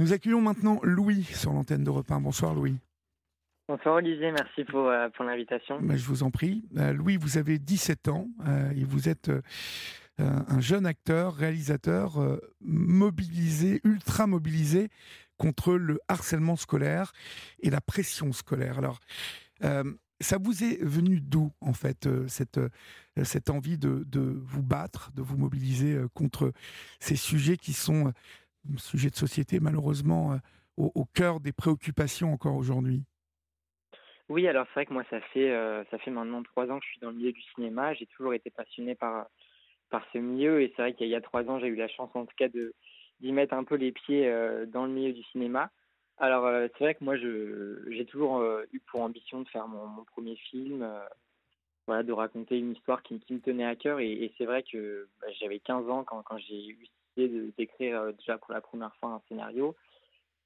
Nous accueillons maintenant Louis sur l'antenne de Repas. Bonsoir Louis. Bonsoir Olivier, merci pour, euh, pour l'invitation. Ben, je vous en prie. Euh, Louis, vous avez 17 ans euh, et vous êtes un jeune acteur, réalisateur mobilisé, ultra mobilisé contre le harcèlement scolaire et la pression scolaire. Alors, ça vous est venu d'où, en fait, cette, cette envie de, de, vous battre, de vous mobiliser contre ces sujets qui sont sujets de société, malheureusement, au, au cœur des préoccupations encore aujourd'hui oui, alors c'est vrai que moi, ça fait, euh, ça fait maintenant trois ans que je suis dans le milieu du cinéma. J'ai toujours été passionné par, par ce milieu et c'est vrai qu'il y a trois ans, j'ai eu la chance en tout cas de, d'y mettre un peu les pieds euh, dans le milieu du cinéma. Alors euh, c'est vrai que moi, je, j'ai toujours eu pour ambition de faire mon, premier film, voilà, de raconter une histoire qui, me tenait à cœur et, c'est vrai que bah, j'avais 15 ans quand, quand j'ai eu d'écrire déjà pour la première fois un scénario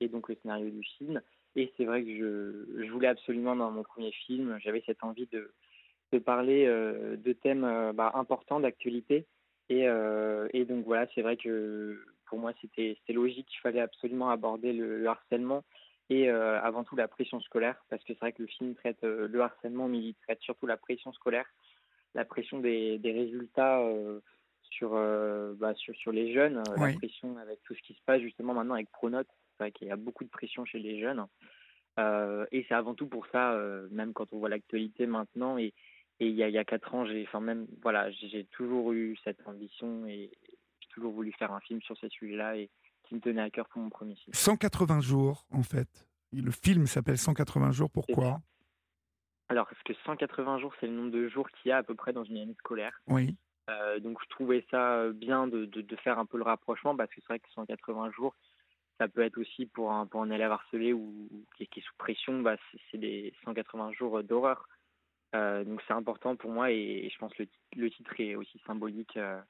et donc le scénario du film. Et c'est vrai que je, je, voulais absolument dans mon premier film, j'avais cette envie de, de parler euh, de thèmes euh, bah, importants d'actualité. Et, euh, et, donc voilà, c'est vrai que pour moi c'était logique qu'il fallait absolument aborder le, harcèlement et avant tout la pression scolaire, parce que c'est vrai que le film traite le harcèlement, mais il traite surtout la pression scolaire, la pression des, des résultats sur, bah, sur, sur les jeunes, la pression avec tout ce qui se passe justement maintenant avec Pronote c'est vrai qu'il y a beaucoup de pression chez les jeunes. Euh, et c'est avant tout pour ça, euh, même quand on voit l'actualité maintenant, et, et il, y a, il y a quatre ans, j'ai, enfin même, voilà, j'ai toujours eu cette ambition et j'ai toujours voulu faire un film sur ces sujets-là et qui me tenait à cœur pour mon premier film. 180 jours, en fait. Le film s'appelle 180 jours, pourquoi Alors, parce que 180 jours, c'est le nombre de jours qu'il y a à peu près dans une année scolaire. Oui. Euh, donc, je trouvais ça bien de, faire un peu le rapprochement parce que c'est vrai que 180 jours, ça peut être aussi pour un, élève harcelé ou, qui, est sous pression, bah, c'est des 180 jours d'horreur. Euh, donc c'est important pour moi et, je pense que le, titre est aussi symbolique euh,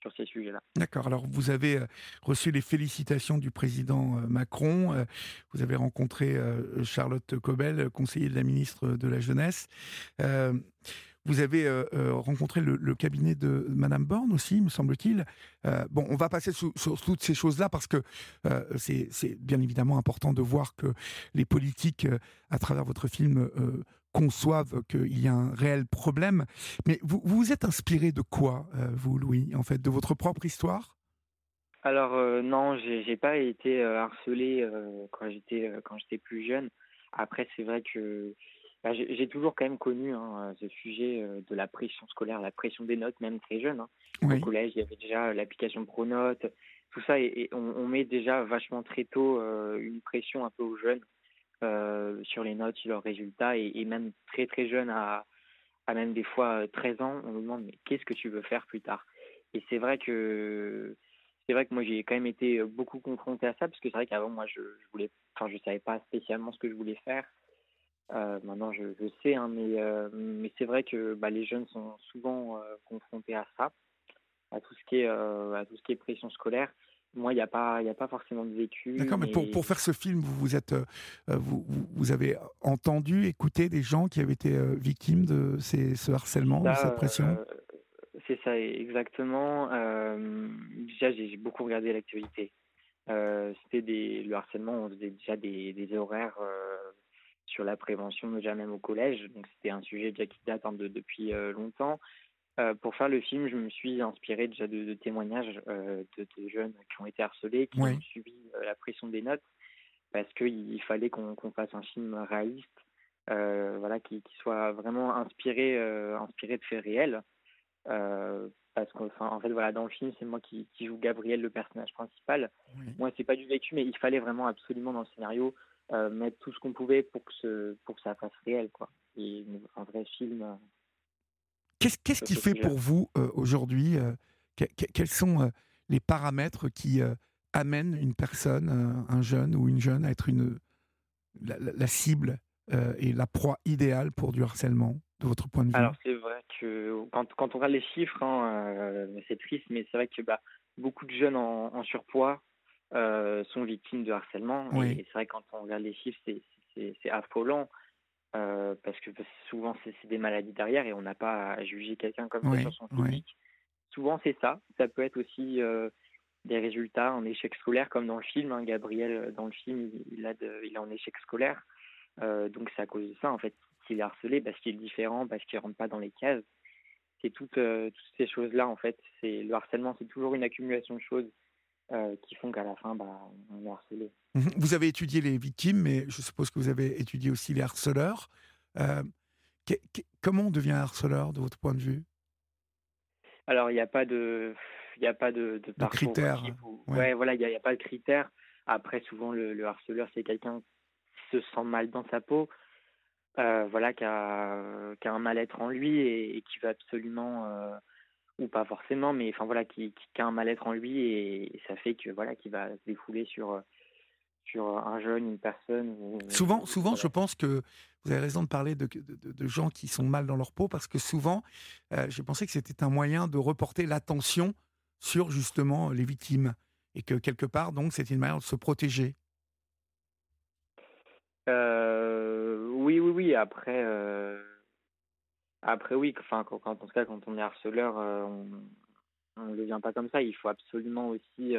sur ces sujets-là. D'accord. Alors vous avez euh, reçu les félicitations du président Macron. Vous avez rencontré Charlotte Cobel, conseiller de la ministre de la Jeunesse. Vous avez euh, euh, rencontré le, cabinet de Madame Borne aussi, me semble-t-il. Euh, bon, on va passer sur, toutes ces choses-là parce que c'est bien évidemment important de voir que les politiques, à travers votre film, conçoivent qu'il y a un réel problème. Mais vous vous êtes inspiré de quoi, vous, Louis En fait, de votre propre histoire? Alors non, j'ai pas été harcelé quand j'étais quand j'étais plus jeune. Après, c'est vrai que bah, j'ai toujours quand même connu hein, ce sujet euh, de la pression scolaire, la pression des notes, même très jeune. Hein. Au collège, il y avait déjà l'application Pronote, tout ça, et, on, met déjà vachement très tôt euh, une pression un peu aux jeunes euh, sur les notes, sur leurs résultats, et, même très très jeune, à, à, même des fois 13 ans, on nous demande mais qu'est-ce que tu veux faire plus tard? Et c'est vrai que c'est vrai que moi j'ai quand même été beaucoup confronté à ça parce que c'est vrai qu'avant moi je, je voulais, enfin je savais pas spécialement ce que je voulais faire. Euh, maintenant, je, je sais, hein, mais, euh, mais c'est vrai que bah, les jeunes sont souvent euh, confrontés à ça, à tout ce qui est, à tout ce qui est pression scolaire. Moi, il n'y a pas, il a pas forcément de vécu. D'accord, mais, pour, pour faire ce film, vous vous êtes, vous, vous avez entendu, écouté des gens qui avaient été victimes de ces, ce harcèlement, de cette pression? c'est ça, exactement. déjà, j'ai beaucoup regardé l'actualité. C'était le harcèlement, on faisait déjà des, des horaires sur la prévention déjà même au collège. Donc c'était un sujet déjà qui date hein, de, depuis euh, longtemps. Euh, pour faire le film, je me suis inspiré déjà de, témoignages euh, de, jeunes qui ont été harcelés, qui ont subi la pression des notes, parce qu'il fallait qu'on fasse un film réaliste, voilà, qui, qui, soit vraiment inspiré, inspiré de faits réels. parce qu'en en fait, voilà, dans le film, c'est moi qui, qui, joue Gabriel, le personnage principal. Moi, c'est pas du vécu, mais il fallait vraiment absolument dans le scénario euh, mettre tout ce qu'on pouvait pour que, ce, pour que ça fasse réel, quoi. Et un vrai film. Euh, qu'est-ce, qu'est-ce qui fait pour vous euh, aujourd'hui Quels sont les paramètres qui amènent une personne, un jeune ou une jeune, à être une, la, cible et la proie idéale pour du harcèlement, de votre point de vue? Alors, c'est vrai que quand, quand on regarde les chiffres, hein, c'est triste, mais c'est vrai que bah, beaucoup de jeunes en surpoids sont victimes de harcèlement. Et, c'est vrai, quand on regarde les chiffres, c'est affolant. Euh, parce que souvent c'est des maladies derrière et on n'a pas à juger quelqu'un comme ça sur son physique. Souvent c'est ça. Ça peut être aussi euh, des résultats en échec scolaire, comme dans le film. Hein. Gabriel, dans le film, il, a il est en échec scolaire. donc c'est à cause de ça, en fait, qu'il est harcelé, parce qu'il est différent, parce qu'il rentre pas dans les cases. C'est toutes, toutes ces choses-là, en fait. C'est le harcèlement, c'est toujours une accumulation de choses qui font qu'à la fin, bah, on est harcelé. Mmh vous avez étudié les victimes, mais je suppose que vous avez étudié aussi les harceleurs. comment on devient harceleur, de votre point de vue? Alors, il n'y a pas de, il a pas de, de, critères. Ouais. voilà, il n'y a, pas de critères. Après, souvent, le, harceleur, c'est quelqu'un qui se sent mal dans sa peau, euh, voilà, qui a, qui a un mal-être en lui et, qui veut absolument, euh, ou pas forcément, mais enfin voilà, qui, qui, a un mal-être en lui et, ça fait que voilà, qui va se défouler sur sur un jeune, une personne. souvent, souvent, je pense que vous avez raison de parler de, de, gens qui sont mal dans leur peau parce que souvent, euh, j'ai pensé que c'était un moyen de reporter l'attention sur justement les victimes et que quelque part, donc, c'était une manière de se protéger. Euh, oui, oui, oui. Après, euh, après oui. Enfin, quand, en tout cas, quand on est harceleur, on ne devient pas comme ça. Il faut absolument aussi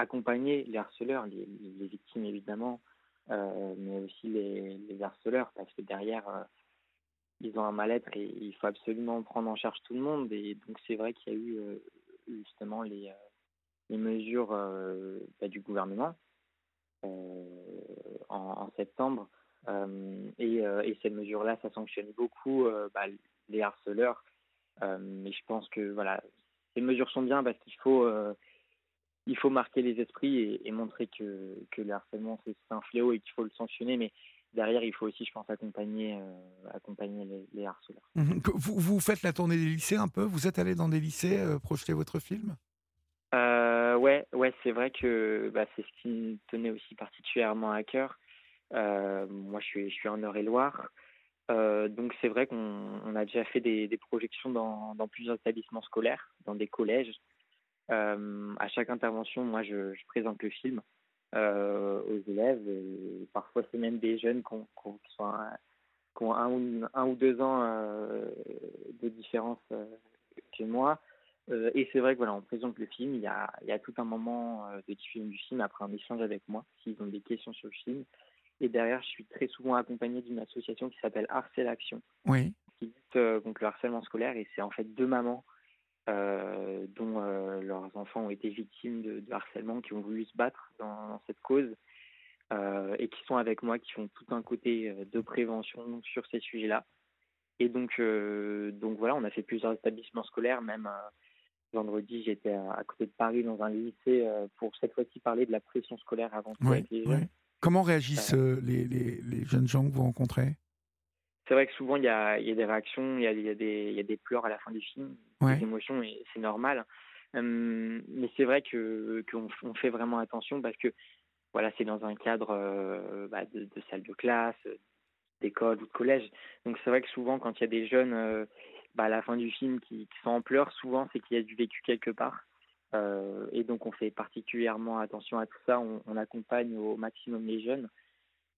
accompagner les harceleurs, les, victimes évidemment, euh, mais aussi les, harceleurs, parce que derrière, euh, ils ont un mal-être et il faut absolument prendre en charge tout le monde. Et donc c'est vrai qu'il y a eu euh, justement les, les mesures bah, du gouvernement en, septembre. Et, et, ces mesures-là, ça sanctionne beaucoup bah, les harceleurs. mais je pense que voilà, ces mesures sont bien parce qu'il faut il faut marquer les esprits et, montrer que, que le harcèlement c'est un fléau et qu'il faut le sanctionner, mais derrière il faut aussi, je pense, accompagner, euh, accompagner les, harceleurs. Mmh vous, vous, faites la tournée des lycées un peu? Vous êtes allé dans des lycées euh, projeter votre film? Euh, Ouais, ouais c'est vrai que bah, c'est ce qui me tenait aussi particulièrement à cœur. Euh, moi, je suis, en Eure-et-Loire. donc c'est vrai qu'on a déjà fait des, projections dans, plusieurs établissements scolaires, dans des collèges, euh, à chaque intervention, moi, je, présente le film euh, aux élèves. Parfois, c'est même des jeunes qui ont, un, ou, deux ans euh, de différence que moi. et c'est vrai que voilà, on présente le film. Il y a, il y a tout un moment de diffusion du film après un échange avec moi, s'ils ont des questions sur le film. Et derrière, je suis très souvent accompagné d'une association qui s'appelle Harcèle Action, oui. qui lutte contre le harcèlement scolaire. Et c'est en fait deux mamans euh, dont euh, leurs enfants ont été victimes de, harcèlement, qui ont voulu se battre dans, cette cause euh, et qui sont avec moi, qui font tout un côté de prévention sur ces sujets-là. Et donc, donc voilà, on a fait plusieurs établissements scolaires, même vendredi, j'étais à, côté de Paris dans un lycée pour cette fois-ci parler de la pression scolaire avant tout avec les jeunes. Comment réagissent les, les, les, jeunes gens que vous rencontrez? C'est vrai que souvent il y a, y a, des réactions, il y a, y, a des, y a des pleurs à la fin du film, des émotions, et c'est normal. Hum, mais c'est vrai que qu'on on fait vraiment attention parce que voilà, c'est dans un cadre euh, bah, de, de, salle de classe, d'école ou de collège. Donc c'est vrai que souvent quand il y a des jeunes euh, bah, à la fin du film qui, qui sont en pleurs, souvent c'est qu'il y a du vécu quelque part. Euh, et donc on fait particulièrement attention à tout ça, on, on accompagne au maximum les jeunes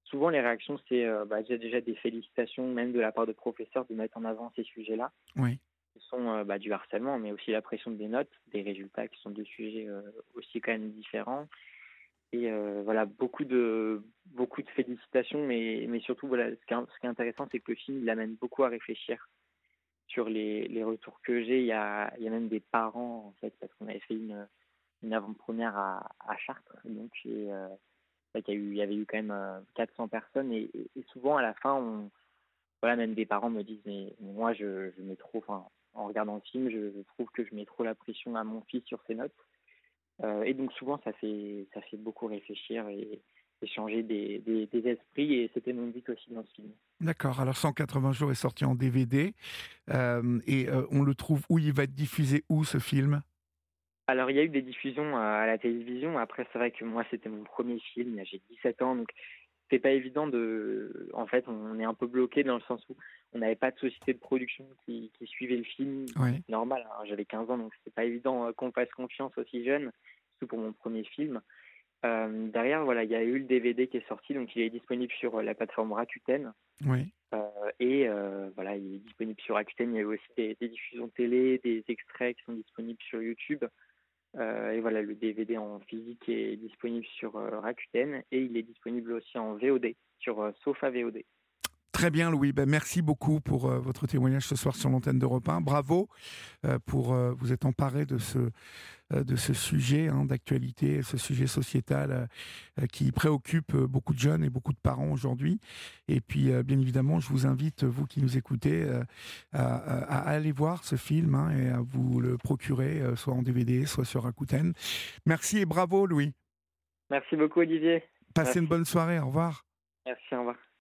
souvent les réactions, c'est euh, bah, déjà des félicitations, même de la part de professeurs, de mettre en avant ces sujets-là. Oui. Ce sont euh, bah, du harcèlement, mais aussi la pression des notes, des résultats qui sont deux sujets aussi quand même différents. Et voilà, beaucoup de, beaucoup de félicitations, mais, mais surtout, voilà, ce qui est, ce qui est intéressant, c'est que le film il amène beaucoup à réfléchir sur les, les retours que j'ai. Il y a, y a même des parents, en fait, parce qu'on avait fait une, une avant-première à, à Chartres. Donc, et, il y, y avait eu quand même 400 euh, personnes et, souvent à la fin, on, voilà, même des parents me disent mais moi je, mets trop, en regardant le film, je, trouve que je mets trop la pression à mon fils sur ses notes. Euh, et donc souvent ça fait ça fait beaucoup réfléchir changer des, des, esprits et c'était mon but aussi dans ce film. D'accord, alors 180 jours est sorti en DVD euh, et on le trouve où? Il va être diffusé où ce film? Alors, il y a eu des diffusions à la télévision. Après, c'est vrai que moi, c'était mon premier film. J'ai 17 ans, donc c'est pas évident de. En fait, on est un peu bloqué dans le sens où on n'avait pas de société de production qui, suivait le film. Normal, hein. j'avais 15 ans, donc c'est pas évident euh, qu'on fasse confiance aussi jeune, surtout pour mon premier film. Euh, derrière, voilà, il y a eu le DVD qui est sorti, donc il est disponible sur euh, la plateforme Rakuten. Oui. et voilà, il est disponible sur Rakuten. Il y a eu aussi des, des diffusions télé, des extraits qui sont disponibles sur YouTube. et voilà, le DVD en physique est disponible sur Rakuten et il est disponible aussi en VOD sur Sofa VOD. Très bien, Louis. Ben, merci beaucoup pour euh, votre témoignage ce soir sur l'antenne d'Europe 1. Bravo euh, pour euh, vous être emparé de ce, de ce sujet hein, d'actualité, ce sujet sociétal qui préoccupe beaucoup de jeunes et beaucoup de parents aujourd'hui. Et puis, bien évidemment, je vous invite, vous qui nous écoutez, à, aller voir ce film hein, et à vous le procurer, soit en DVD, soit sur Rakuten. Merci et bravo, Louis. Merci beaucoup, Olivier. Passez une bonne soirée. Au revoir. Merci, au revoir.